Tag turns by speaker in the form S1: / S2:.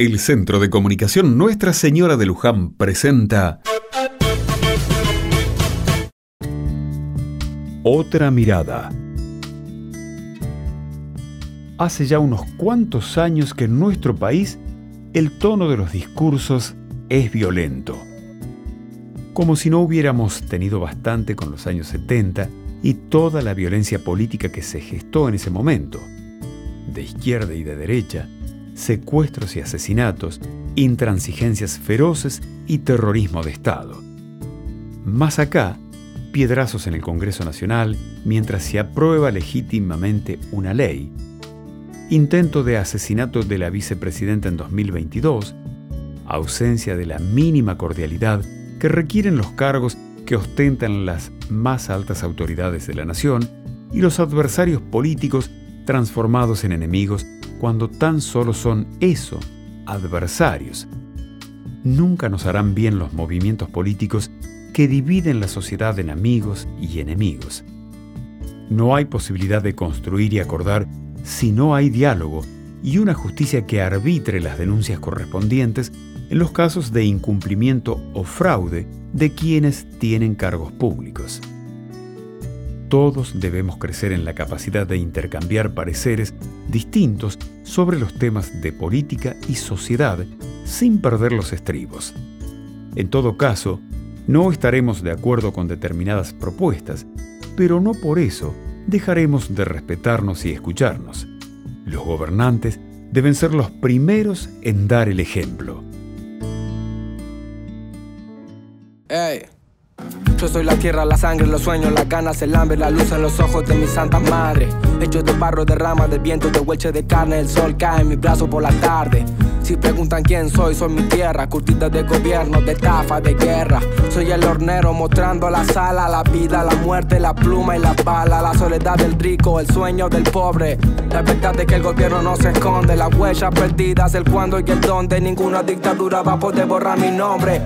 S1: El Centro de Comunicación Nuestra Señora de Luján presenta Otra mirada. Hace ya unos cuantos años que en nuestro país el tono de los discursos es violento. Como si no hubiéramos tenido bastante con los años 70 y toda la violencia política que se gestó en ese momento, de izquierda y de derecha, secuestros y asesinatos, intransigencias feroces y terrorismo de Estado. Más acá, piedrazos en el Congreso Nacional mientras se aprueba legítimamente una ley, intento de asesinato de la vicepresidenta en 2022, ausencia de la mínima cordialidad que requieren los cargos que ostentan las más altas autoridades de la nación y los adversarios políticos transformados en enemigos cuando tan solo son eso, adversarios. Nunca nos harán bien los movimientos políticos que dividen la sociedad en amigos y enemigos. No hay posibilidad de construir y acordar si no hay diálogo y una justicia que arbitre las denuncias correspondientes en los casos de incumplimiento o fraude de quienes tienen cargos públicos. Todos debemos crecer en la capacidad de intercambiar pareceres distintos sobre los temas de política y sociedad sin perder los estribos. En todo caso, no estaremos de acuerdo con determinadas propuestas, pero no por eso dejaremos de respetarnos y escucharnos. Los gobernantes deben ser los primeros en dar el ejemplo.
S2: Yo soy la tierra, la sangre, los sueños, las ganas, el hambre, la luz en los ojos de mi santa madre. Hecho de barro, de rama, de viento, de hueche de carne, el sol cae en mi brazo por la tarde. Si preguntan quién soy, soy mi tierra, curtida de gobierno, de estafa, de guerra. Soy el hornero mostrando la sala, la vida, la muerte, la pluma y la bala, la soledad del rico, el sueño del pobre. La verdad es que el gobierno no se esconde, las huellas perdidas, el cuándo y el dónde. Ninguna dictadura va a poder borrar mi nombre.